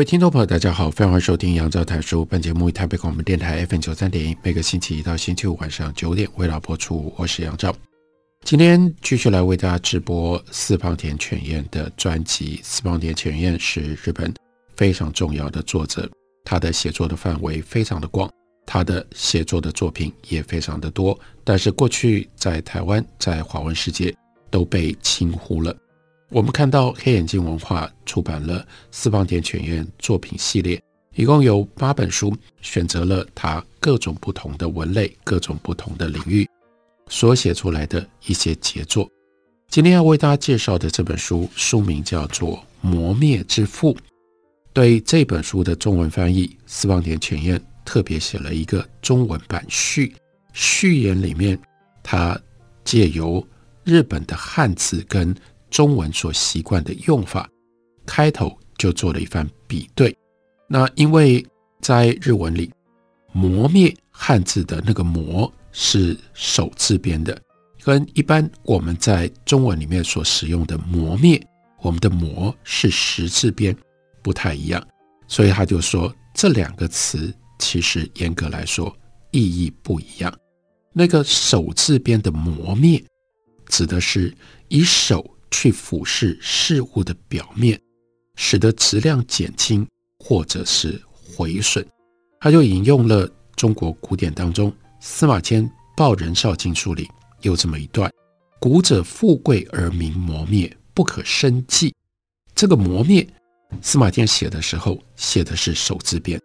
位听众朋友，大家好，非常欢迎收听杨照谈书。本节目以台北广播电台 FM 九三点一，每个星期一到星期五晚上九点为大家播出。我是杨照，今天继续来为大家直播四方田犬彦的专辑。四方田犬彦是日本非常重要的作者，他的写作的范围非常的广，他的写作的作品也非常的多。但是过去在台湾，在华文世界都被轻忽了。我们看到黑眼镜文化出版了四方田犬彦作品系列，一共有八本书，选择了他各种不同的文类、各种不同的领域所写出来的一些杰作。今天要为大家介绍的这本书，书名叫做《磨灭之父》。对这本书的中文翻译，四方田犬彦特别写了一个中文版序。序言里面，他借由日本的汉字跟中文所习惯的用法，开头就做了一番比对。那因为在日文里，磨灭汉字的那个磨是手字边的，跟一般我们在中文里面所使用的磨灭，我们的磨是石字边，不太一样。所以他就说这两个词其实严格来说意义不一样。那个手字边的磨灭，指的是以手。去俯视事物的表面，使得质量减轻或者是毁损。他就引用了中国古典当中司马迁《报任少卿书》里有这么一段：“古者富贵而名磨灭，不可胜计。”这个磨灭，司马迁写的时候写的是手字边，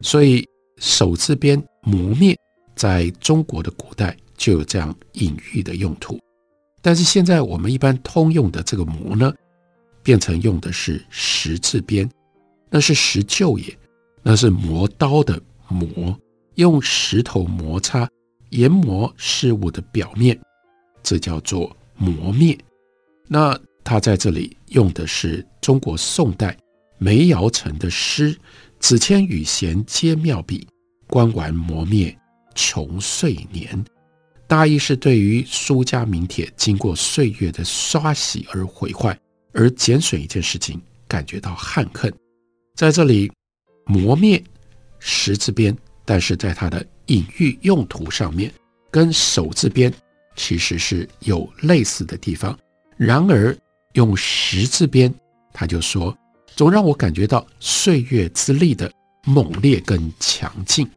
所以手字边磨灭在中国的古代就有这样隐喻的用途。但是现在我们一般通用的这个磨呢，变成用的是石字边，那是石臼也，那是磨刀的磨，用石头摩擦研磨事物的表面，这叫做磨灭。那他在这里用的是中国宋代梅尧臣的诗：“子谦与贤皆妙笔，观玩磨灭穷岁年。”大意是对于书家名帖经过岁月的刷洗而毁坏，而减损一件事情感觉到憾恨。在这里，磨灭石字边，但是在它的隐喻用途上面，跟手字边其实是有类似的地方。然而用石字边，他就说，总让我感觉到岁月之力的猛烈跟强劲。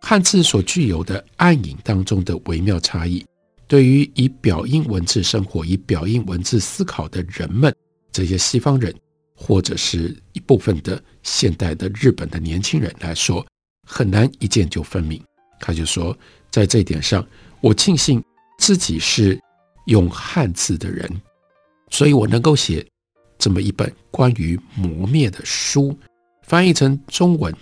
汉字所具有的暗影当中的微妙差异，对于以表音文字生活、以表音文字思考的人们，这些西方人或者是一部分的现代的日本的年轻人来说，很难一见就分明。他就说，在这一点上，我庆幸自己是用汉字的人，所以我能够写这么一本关于磨灭的书，翻译成中文。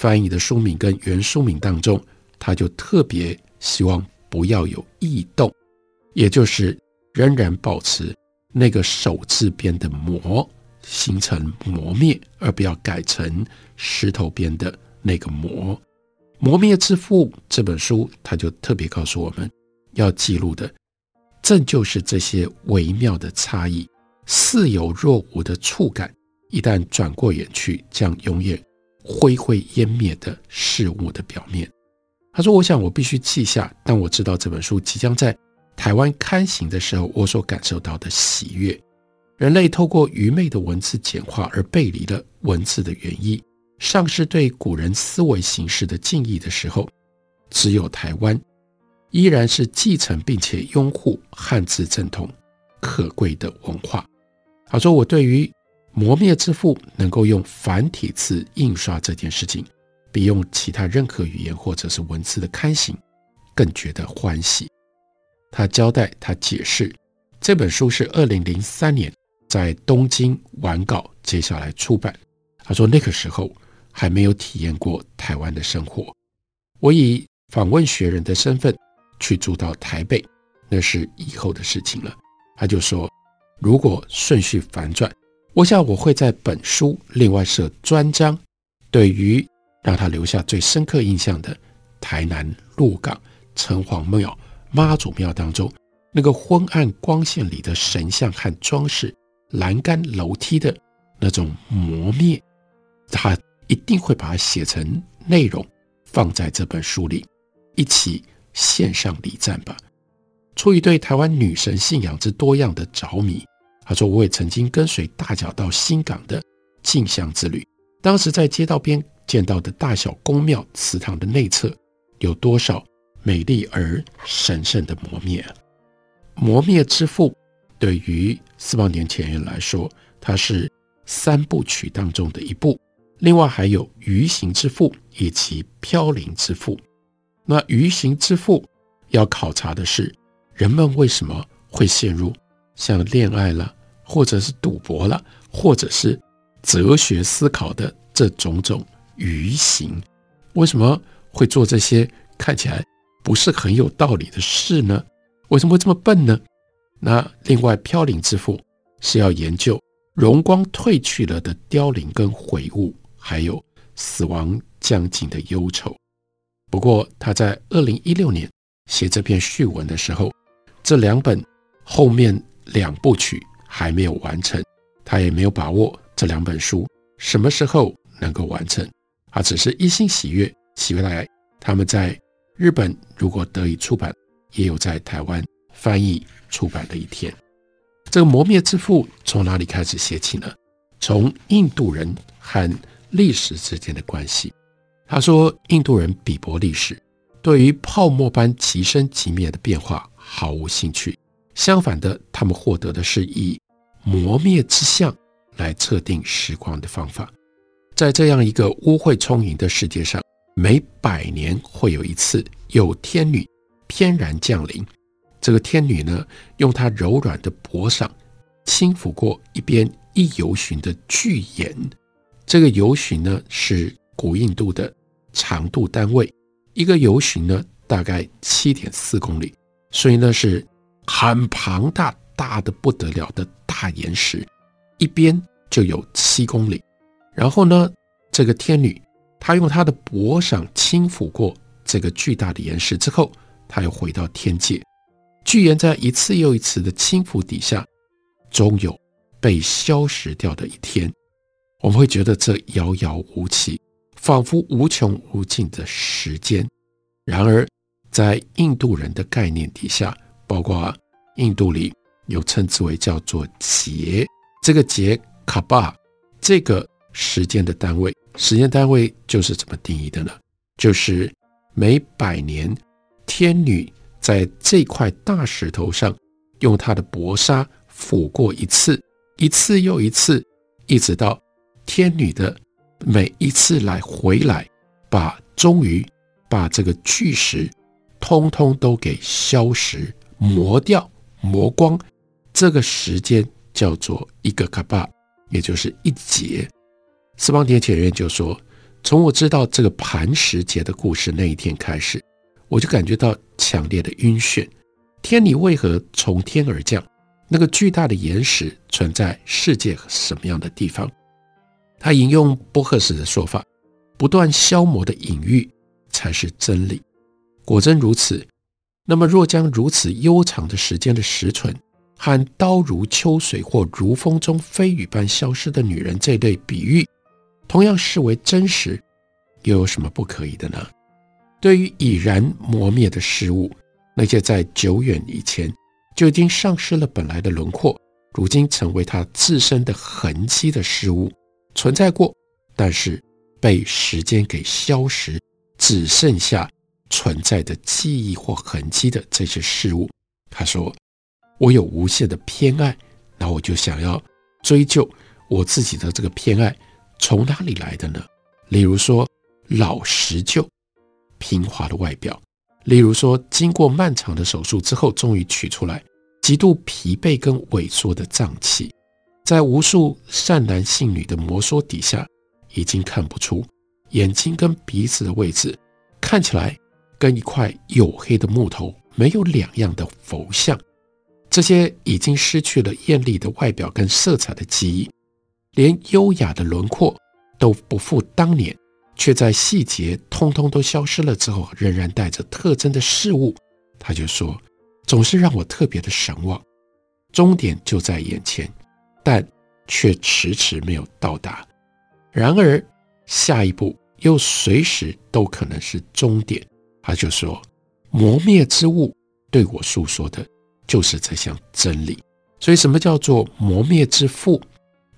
翻译的书名跟原书名当中，他就特别希望不要有异动，也就是仍然保持那个手字边的磨形成磨灭，而不要改成石头边的那个磨。磨灭之父这本书，他就特别告诉我们要记录的，正就是这些微妙的差异，似有若无的触感，一旦转过眼去，将永远。灰灰湮灭的事物的表面，他说：“我想我必须记下，但我知道这本书即将在台湾刊行的时候，我所感受到的喜悦。人类透过愚昧的文字简化而背离了文字的原意，丧失对古人思维形式的敬意的时候，只有台湾依然是继承并且拥护汉字正统可贵的文化。”他说：“我对于。”磨灭之父能够用繁体字印刷这件事情，比用其他任何语言或者是文字的刊行更觉得欢喜。他交代，他解释，这本书是二零零三年在东京完稿，接下来出版。他说那个时候还没有体验过台湾的生活。我以访问学人的身份去住到台北，那是以后的事情了。他就说，如果顺序反转，我想我会在本书另外设专章，对于让他留下最深刻印象的台南鹿港城隍庙、妈祖庙当中那个昏暗光线里的神像和装饰、栏杆、楼梯的那种磨灭。他一定会把它写成内容，放在这本书里，一起献上礼赞吧。出于对台湾女神信仰之多样的着迷，他说：“我也曾经跟随大脚到新港的进香之旅。当时在街道边见到的大小宫庙祠堂的内侧，有多少美丽而神圣的磨灭啊！磨灭之父对于四万年前人来说，它是三部曲当中的一部。”另外还有鱼行之父以及飘零之父。那鱼行之父要考察的是人们为什么会陷入像恋爱了，或者是赌博了，或者是哲学思考的这种种愚行，为什么会做这些看起来不是很有道理的事呢？为什么会这么笨呢？那另外飘零之父是要研究荣光褪去了的凋零跟悔悟。还有死亡将近的忧愁。不过他在二零一六年写这篇序文的时候，这两本后面两部曲还没有完成，他也没有把握这两本书什么时候能够完成。他只是一心喜悦，期待他们在日本如果得以出版，也有在台湾翻译出版的一天。这个磨灭之父从哪里开始写起呢？从印度人和历史之间的关系，他说，印度人鄙薄历史，对于泡沫般即生即灭的变化毫无兴趣。相反的，他们获得的是以磨灭之相来测定时光的方法。在这样一个污秽充盈的世界上，每百年会有一次有天女翩然降临。这个天女呢，用她柔软的脖裳轻抚过一边一由旬的巨岩。这个由旬呢，是古印度的长度单位，一个由旬呢大概七点四公里，所以呢是很庞大、大得不得了的大岩石，一边就有七公里。然后呢，这个天女她用她的脖裳轻抚过这个巨大的岩石之后，她又回到天界。巨岩在一次又一次的轻抚底下，终有被消失掉的一天。我们会觉得这遥遥无期，仿佛无穷无尽的时间。然而，在印度人的概念底下，包括印度里有称之为叫做劫，这个劫卡巴，这个时间的单位，时间单位就是怎么定义的呢？就是每百年，天女在这块大石头上用她的薄纱抚过一次，一次又一次，一直到。天女的每一次来回来，把终于把这个巨石通通都给消失磨掉磨光，这个时间叫做一个卡巴，也就是一劫。斯邦年前人就说，从我知道这个磐石节的故事那一天开始，我就感觉到强烈的晕眩。天理为何从天而降？那个巨大的岩石存在世界什么样的地方？他引用波赫士的说法，不断消磨的隐喻才是真理。果真如此，那么若将如此悠长的时间的实存和刀如秋水或如风中飞雨般消失的女人这类比喻，同样视为真实，又有什么不可以的呢？对于已然磨灭的事物，那些在久远以前就已经丧失了本来的轮廓，如今成为它自身的痕迹的事物。存在过，但是被时间给消失，只剩下存在的记忆或痕迹的这些事物。他说：“我有无限的偏爱，那我就想要追究我自己的这个偏爱从哪里来的呢？例如说老实旧、平滑的外表；例如说经过漫长的手术之后终于取出来，极度疲惫跟萎缩的脏器。”在无数善男信女的摩挲底下，已经看不出眼睛跟鼻子的位置，看起来跟一块黝黑的木头没有两样的佛像。这些已经失去了艳丽的外表跟色彩的记忆，连优雅的轮廓都不复当年，却在细节通通都消失了之后，仍然带着特征的事物。他就说，总是让我特别的神往，终点就在眼前，但却迟迟没有到达。然而下一步又随时都可能是终点。他就说，磨灭之物对我诉说的。就是这项真理，所以什么叫做磨灭之父？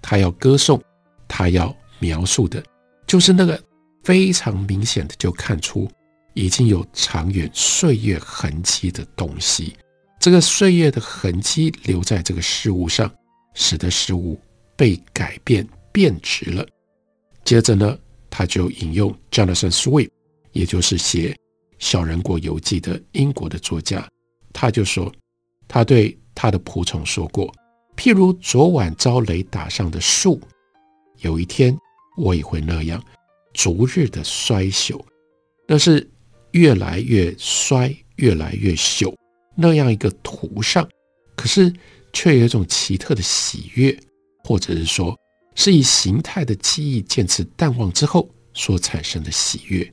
他要歌颂，他要描述的，就是那个非常明显的就看出已经有长远岁月痕迹的东西。这个岁月的痕迹留在这个事物上，使得事物被改变变质了。接着呢，他就引用 Jonathan Swift，也就是写《小人国游记》的英国的作家，他就说。他对他的仆从说过：“譬如昨晚遭雷打上的树，有一天我也会那样，逐日的衰朽。那是越来越衰，越来越朽那样一个图上，可是却有一种奇特的喜悦，或者是说，是以形态的记忆渐次淡忘之后所产生的喜悦。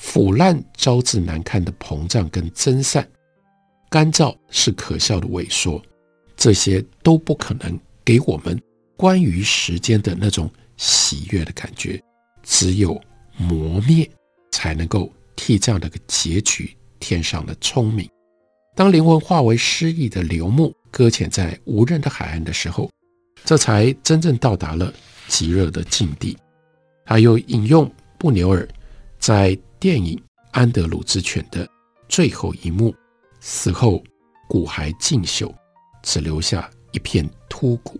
腐烂招致难看的膨胀跟增散。”干燥是可笑的萎缩，这些都不可能给我们关于时间的那种喜悦的感觉。只有磨灭，才能够替这样的个结局添上了聪明。当灵魂化为诗意的流木，搁浅在无人的海岸的时候，这才真正到达了极乐的境地。他又引用布纽尔在电影《安德鲁之犬》的最后一幕。死后骨骸尽朽，只留下一片秃骨。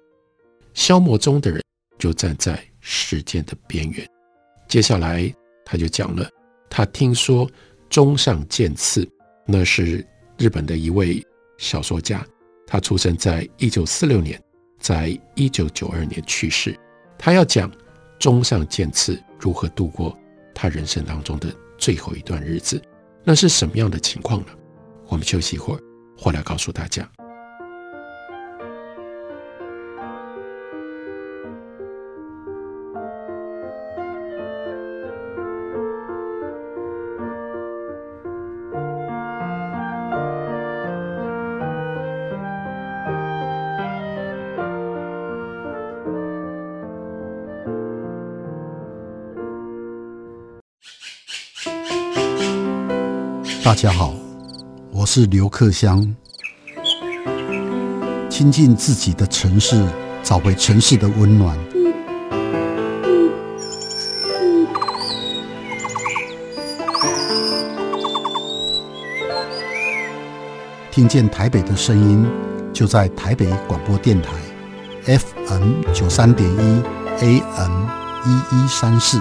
消磨中的人就站在时间的边缘。接下来他就讲了，他听说中上健次，那是日本的一位小说家，他出生在一九四六年，在一九九二年去世。他要讲中上健次如何度过他人生当中的最后一段日子，那是什么样的情况呢？我们休息一会儿，回来告诉大家。大家好。我是刘克襄，亲近自己的城市，找回城市的温暖。听见台北的声音，就在台北广播电台，FM 九三点一，AM 一一三四。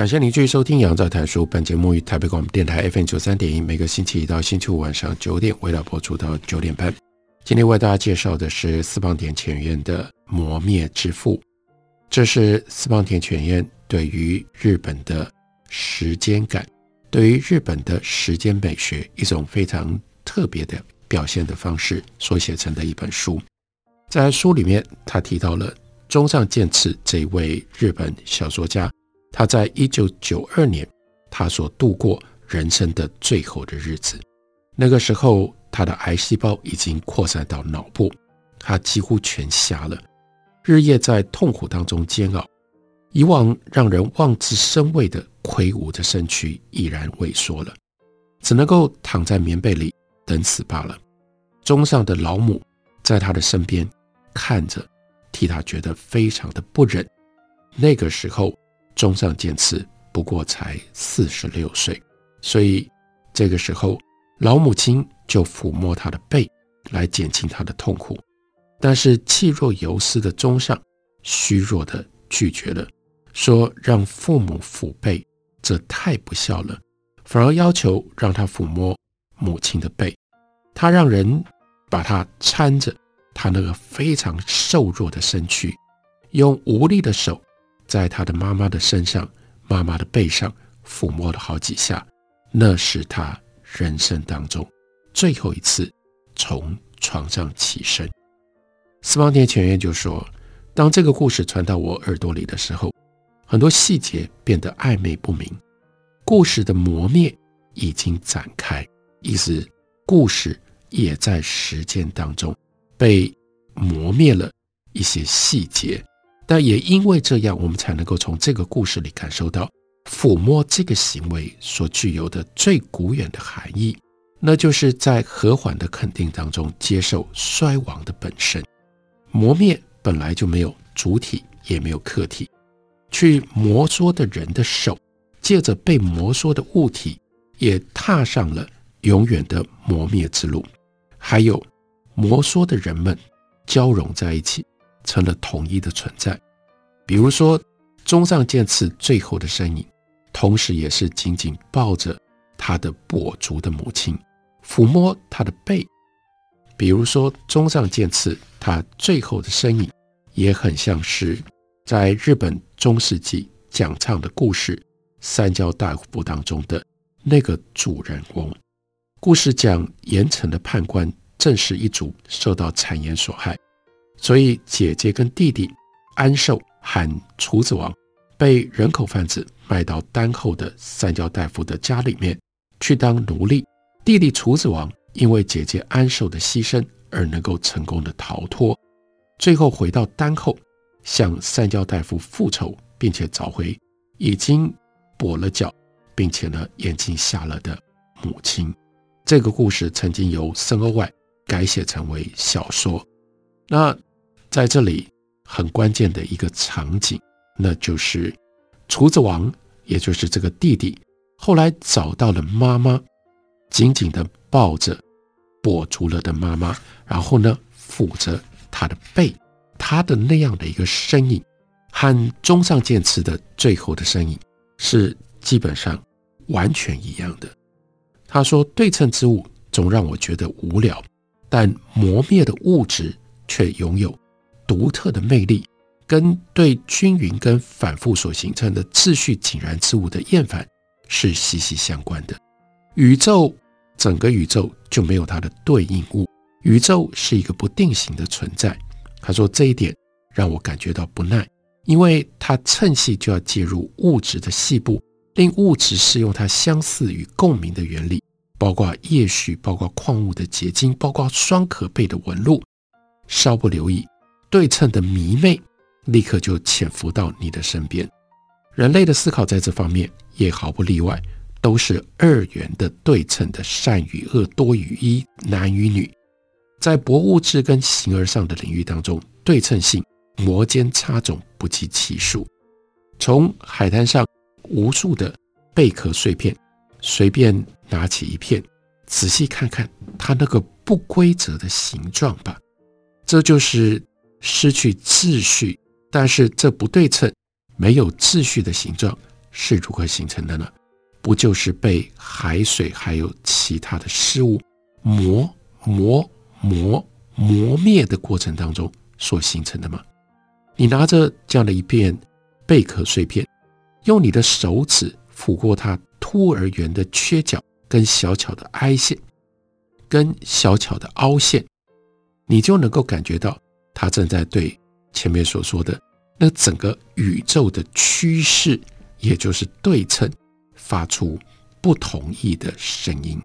感谢您继续收听《杨照谈书》。本节目于台北广播电台 FM 九三点一，每个星期一到星期五晚上九点，为大家播出到九点半。今天为大家介绍的是私房田浅渊的《磨灭之父》。这是私房田浅渊对于日本的时间感，对于日本的时间美学一种非常特别的表现的方式所写成的一本书。在书里面，他提到了中上健次这位日本小说家，他在一九九二年，他所度过人生的最后的日子。那个时候，他的癌细胞已经扩散到脑部，他几乎全瞎了，日夜在痛苦当中煎熬。以往让人望之生畏的魁梧的身躯已然萎缩了，只能够躺在棉被里等死罢了。中上的老母在他的身边看着，替他觉得非常的不忍。那个时候，中上健次不过才四十六岁，所以这个时候，老母亲就抚摸他的背来减轻他的痛苦。但是气若游丝的中上虚弱的拒绝了。说让父母抚背，这太不孝了，反而要求让他抚摸母亲的背。他让人把他搀着他那个非常瘦弱的身躯，用无力的手在他的妈妈的身上、妈妈的背上抚摸了好几下。那是他人生当中最后一次从床上起身。私房田前言就说，当这个故事传到我耳朵里的时候。很多细节变得暧昧不明，故事的磨灭已经展开，意思故事也在时间当中被磨灭了一些细节，但也因为这样，我们才能够从这个故事里感受到抚摸这个行为所具有的最古远的含义，那就是在和缓的肯定当中接受衰亡的本身。磨灭本来就没有主体，也没有客体。去摩挲的人的手，借着被摩挲的物体，也踏上了永远的磨灭之路。还有摩挲的人们交融在一起，成了统一的存在。比如说，中上健次最后的身影，同时也是紧紧抱着他的跛足的母亲，抚摸他的背。比如说，中上健次他最后的身影，也很像是。在日本中世纪讲唱的故事《三交代父》当中的那个主人公，故事讲盐城的判官正是一族受到谗言所害，所以姐姐跟弟弟安寿喊厨子王被人口贩子卖到丹后的三交大夫的家里面去当奴隶。弟弟厨子王因为姐姐安寿的牺牲而能够成功的逃脱，最后回到丹后。向三交大夫复仇，并且找回已经跛了脚，并且呢眼睛瞎了的母亲。这个故事曾经由森鸥外改写成为小说。那在这里很关键的一个场景，那就是厨子王，也就是这个弟弟，后来找到了妈妈，紧紧地抱着跛足了的妈妈，然后呢抚着他的背。他的那样的一个身影，和中上健次的最后的身影是基本上完全一样的。他说：“对称之物总让我觉得无聊，但磨灭的物质却拥有独特的魅力，跟对均匀跟反复所形成的秩序井然之物的厌烦是息息相关的。宇宙，整个宇宙就没有它的对应物，宇宙是一个不定型的存在。”他说：“这一点让我感觉到不耐，因为他趁隙就要介入物质的细部，令物质适用它相似与共鸣的原理，包括叶序，包括矿物的结晶，包括双壳背的纹路。稍不留意，对称的迷妹立刻就潜伏到你的身边。人类的思考在这方面也毫不例外，都是二元的对称的善与恶，多与一，男与女。”在博物志跟形而上的领域当中，对称性摩肩擦踵不计其数。从海滩上无数的贝壳碎片，随便拿起一片，仔细看看它那个不规则的形状吧。这就是失去秩序，但是这不对称、没有秩序的形状是如何形成的呢？不就是被海水还有其他的事物磨磨？磨磨灭的过程当中所形成的吗？你拿着这样的一片贝壳碎片，用你的手指抚过它凸而圆的缺角，跟小巧的挨线，跟小巧的凹陷，你就能够感觉到他正在对前面所说的那整个宇宙的趋势，也就是对称，发出不同意的声音，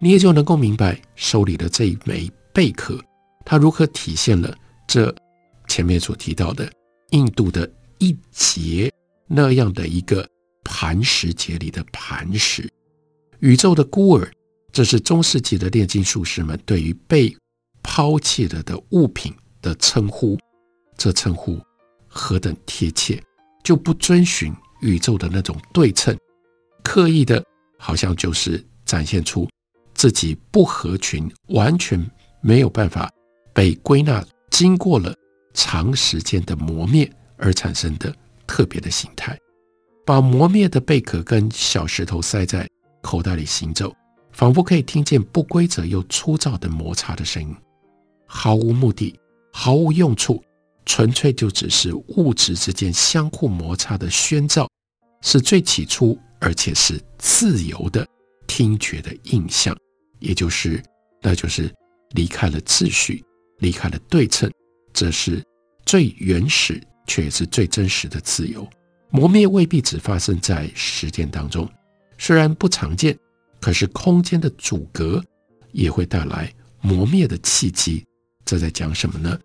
你也就能够明白手里的这一枚贝壳，它如何体现了这前面所提到的印度的一节那样的一个磐石节里的磐石。宇宙的孤儿，这是中世纪的炼金术士们对于被抛弃了的物品的称呼。这称呼何等贴切，就不遵循宇宙的那种对称，刻意的，好像就是展现出自己不合群，完全没有办法被归纳，经过了长时间的磨灭而产生的特别的形态。把磨灭的贝壳跟小石头塞在口袋里行走，仿佛可以听见不规则又粗糙的摩擦的声音，毫无目的，毫无用处，纯粹就只是物质之间相互摩擦的宣造，是最起初而且是自由的听觉的印象，也就是，那就是离开了秩序，离开了对称，这是最原始却也是最真实的自由。磨灭未必只发生在时间当中。虽然不常见，可是空间的阻隔也会带来磨灭的契机。这在讲什么呢？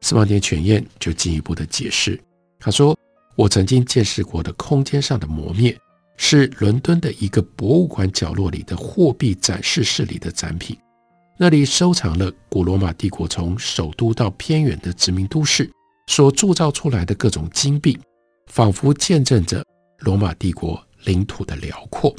司马田全彦就进一步的解释，他说：“我曾经见识过的空间上的磨灭，是伦敦的一个博物馆角落里的货币展示室里的展品，那里收藏了古罗马帝国从首都到偏远的殖民都市所铸造出来的各种金币，仿佛见证着罗马帝国。”领土的辽阔，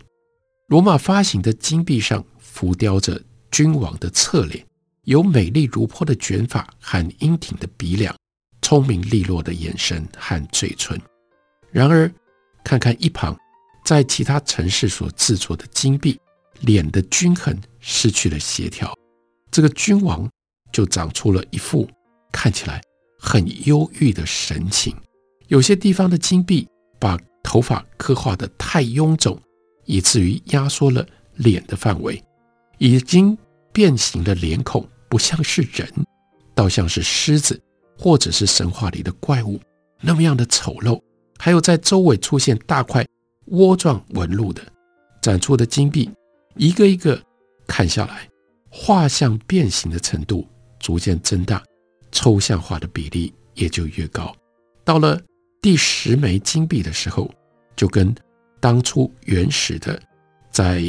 罗马发行的金币上浮雕着君王的侧脸，有美丽如泼的卷发和英挺的鼻梁，聪明利落的眼神和嘴唇。然而，看看一旁在其他城市所制作的金币，脸的均衡失去了协调，这个君王就长出了一副看起来很忧郁的神情。有些地方的金币把头发刻画得太臃肿，以至于压缩了脸的范围，已经变形的脸孔不像是人，倒像是狮子或者是神话里的怪物，那么样的丑陋。还有在周围出现大块窝状纹路的展出的金币，一个一个看下来，画像变形的程度逐渐增大，抽象化的比例也就越高。到了。第十枚金币的时候，就跟当初原始的在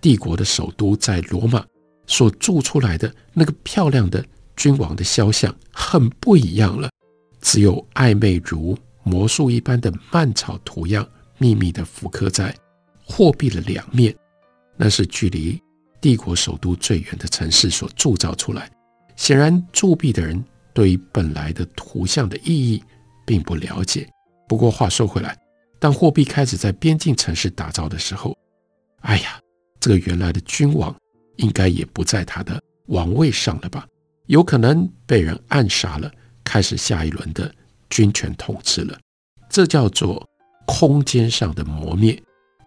帝国的首都在罗马所铸出来的那个漂亮的君王的肖像很不一样了。只有暧昧如魔术一般的蔓草图样，秘密地复刻在货币的两面。那是距离帝国首都最远的城市所铸造出来。显然，铸币的人对于本来的图像的意义并不了解。不过话说回来，当货币开始在边境城市打造的时候，哎呀，这个原来的君王应该也不在他的王位上了吧？有可能被人暗杀了，开始下一轮的军权统治了。这叫做空间上的磨灭。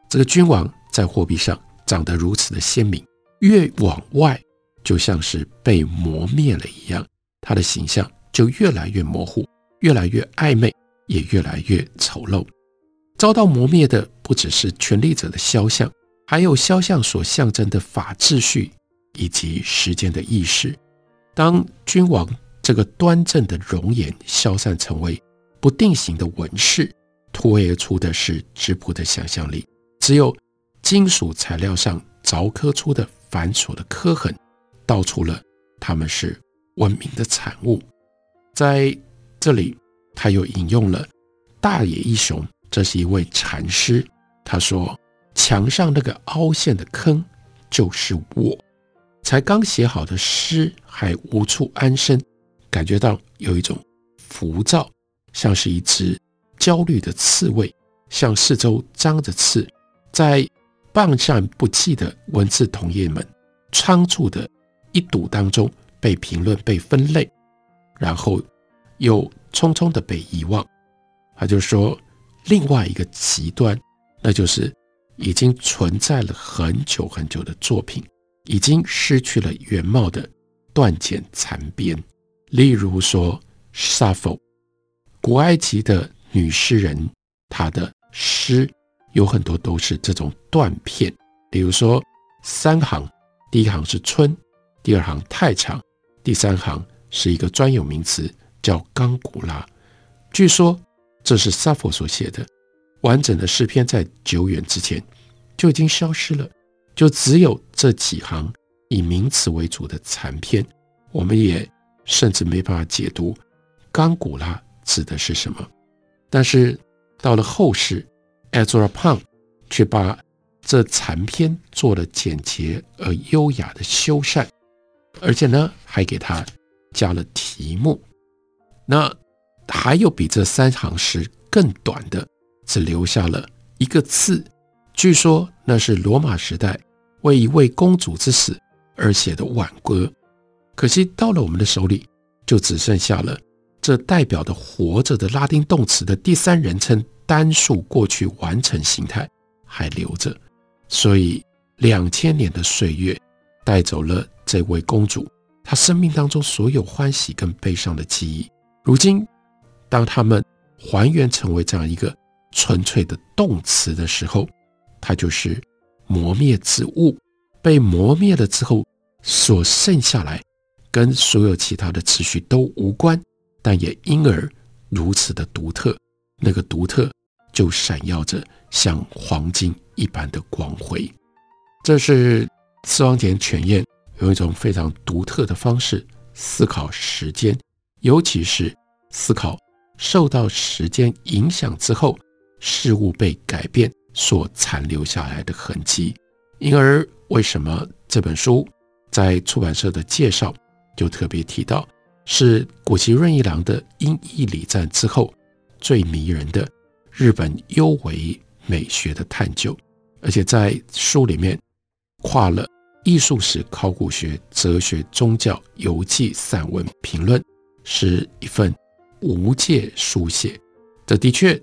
这个君王在货币上长得如此的鲜明，越往外就像是被磨灭了一样，他的形象就越来越模糊，越来越暧昧。也越来越丑陋，遭到磨灭的不只是权力者的肖像，还有肖像所象征的法秩序以及时间的意识。当君王这个端正的容颜消散成为不定型的纹饰，突围而出的是质朴的想象力。只有金属材料上凿刻出的繁琐的刻痕，道出了他们是文明的产物。在这里。他又引用了大野一雄，这是一位禅师。他说：“墙上那个凹陷的坑，就是我。才刚写好的诗还无处安身，感觉到有一种浮躁，像是一只焦虑的刺猬，向四周张着刺，在半散不弃的文字同业们仓促的一睹当中被评论、被分类，然后又。”匆匆的被遗忘，他就说，另外一个极端，那就是已经存在了很久很久的作品，已经失去了原貌的断简残编。例如说，萨福古埃及的女诗人，她的诗有很多都是这种断片，比如说三行，第一行是春，第二行太长，第三行是一个专有名词叫冈古拉。据说这是萨佛所写的，完整的诗篇在久远之前就已经消失了，就只有这几行以名词为主的残篇，我们也甚至没办法解读冈古拉指的是什么。但是到了后世，Ezra Pound 却把这残篇做了简洁而优雅的修缮，而且呢还给他加了题目。那还有比这三行诗更短的，只留下了一个字，据说那是罗马时代为一位公主之死而写的挽歌。可惜到了我们的手里，就只剩下了。这代表的活着的拉丁动词的第三人称单数过去完成形态还留着，所以两千年的岁月带走了这位公主她生命当中所有欢喜跟悲伤的记忆。如今，当他们还原成为这样一个纯粹的动词的时候，它就是磨灭之物，被磨灭了之后所剩下来，跟所有其他的次序都无关。但也因而如此的独特，那个独特就闪耀着像黄金一般的光辉。这是司王田犬彦用一种非常独特的方式思考时间，尤其是思考受到时间影响之后，事物被改变所残留下来的痕迹。因而，为什么这本书在出版社的介绍就特别提到？是谷崎润一郎的《阴翳礼赞》之后最迷人的日本幽微美学的探究，而且在书里面跨了艺术史、考古学、哲学、宗教、游记、散文、评论，是一份无界书写。这的确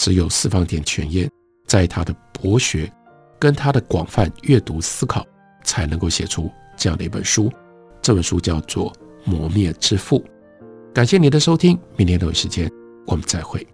只有司马田犬彦在他的博学跟他的广泛阅读思考，才能够写出这样的一本书。这本书叫做。磨灭之父，感谢你的收听，明天同一时间我们再会。